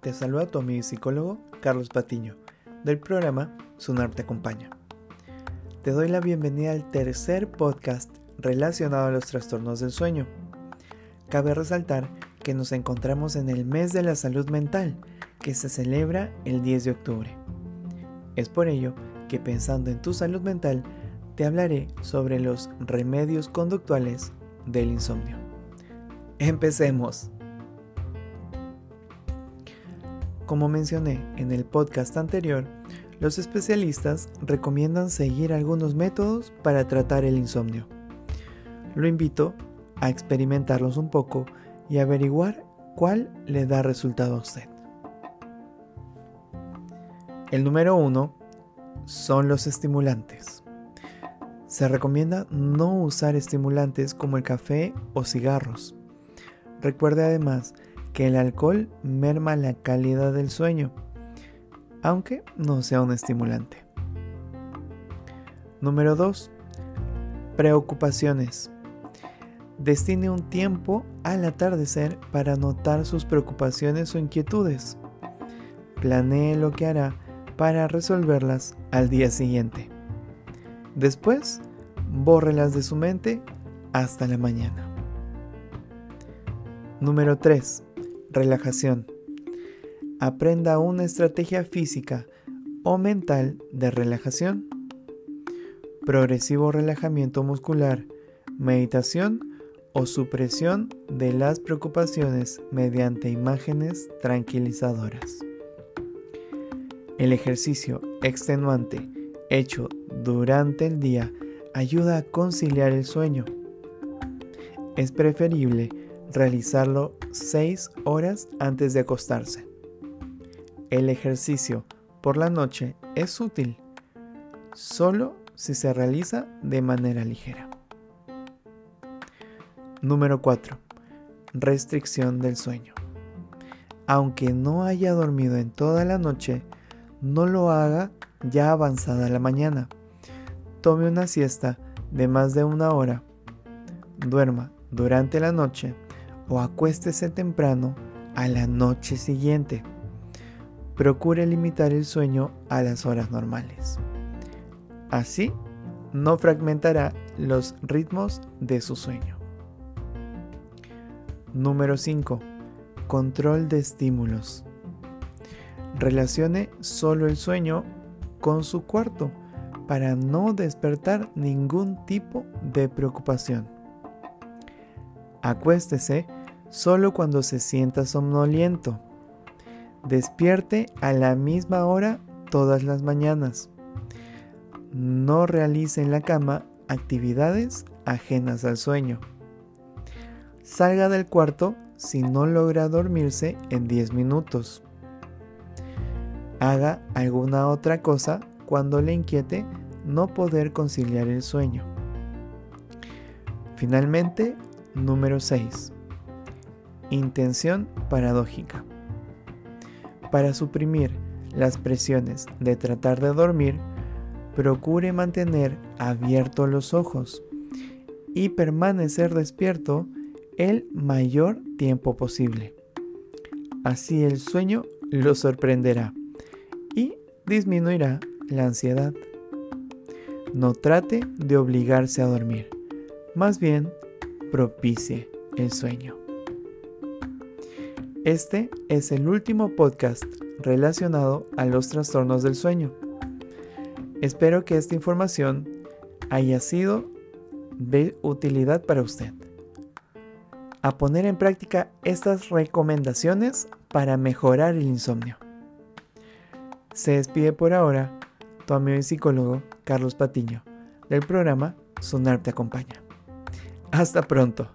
Te saluda tu amigo y psicólogo Carlos Patiño del programa Sunar te acompaña. Te doy la bienvenida al tercer podcast relacionado a los trastornos del sueño. Cabe resaltar que nos encontramos en el mes de la salud mental que se celebra el 10 de octubre. Es por ello que pensando en tu salud mental, te hablaré sobre los remedios conductuales del insomnio. Empecemos. Como mencioné en el podcast anterior, los especialistas recomiendan seguir algunos métodos para tratar el insomnio. Lo invito a experimentarlos un poco y averiguar cuál le da resultado a usted. El número uno son los estimulantes. Se recomienda no usar estimulantes como el café o cigarros. Recuerde además que el alcohol merma la calidad del sueño, aunque no sea un estimulante. Número 2. Preocupaciones. Destine un tiempo al atardecer para anotar sus preocupaciones o inquietudes. Planee lo que hará para resolverlas al día siguiente. Después, bórrelas de su mente hasta la mañana. Número 3 relajación. Aprenda una estrategia física o mental de relajación. Progresivo relajamiento muscular, meditación o supresión de las preocupaciones mediante imágenes tranquilizadoras. El ejercicio extenuante hecho durante el día ayuda a conciliar el sueño. Es preferible realizarlo 6 horas antes de acostarse. El ejercicio por la noche es útil solo si se realiza de manera ligera. Número 4. Restricción del sueño. Aunque no haya dormido en toda la noche, no lo haga ya avanzada la mañana. Tome una siesta de más de una hora. Duerma durante la noche o acuéstese temprano a la noche siguiente. Procure limitar el sueño a las horas normales. Así, no fragmentará los ritmos de su sueño. Número 5. Control de estímulos. Relacione solo el sueño con su cuarto para no despertar ningún tipo de preocupación. Acuéstese solo cuando se sienta somnoliento. Despierte a la misma hora todas las mañanas. No realice en la cama actividades ajenas al sueño. Salga del cuarto si no logra dormirse en 10 minutos. Haga alguna otra cosa cuando le inquiete no poder conciliar el sueño. Finalmente, número 6 Intención paradójica. Para suprimir las presiones de tratar de dormir, procure mantener abiertos los ojos y permanecer despierto el mayor tiempo posible. Así el sueño lo sorprenderá y disminuirá la ansiedad. No trate de obligarse a dormir, más bien propicie el sueño. Este es el último podcast relacionado a los trastornos del sueño. Espero que esta información haya sido de utilidad para usted. A poner en práctica estas recomendaciones para mejorar el insomnio. Se despide por ahora tu amigo y psicólogo Carlos Patiño del programa Sonar te acompaña. Hasta pronto.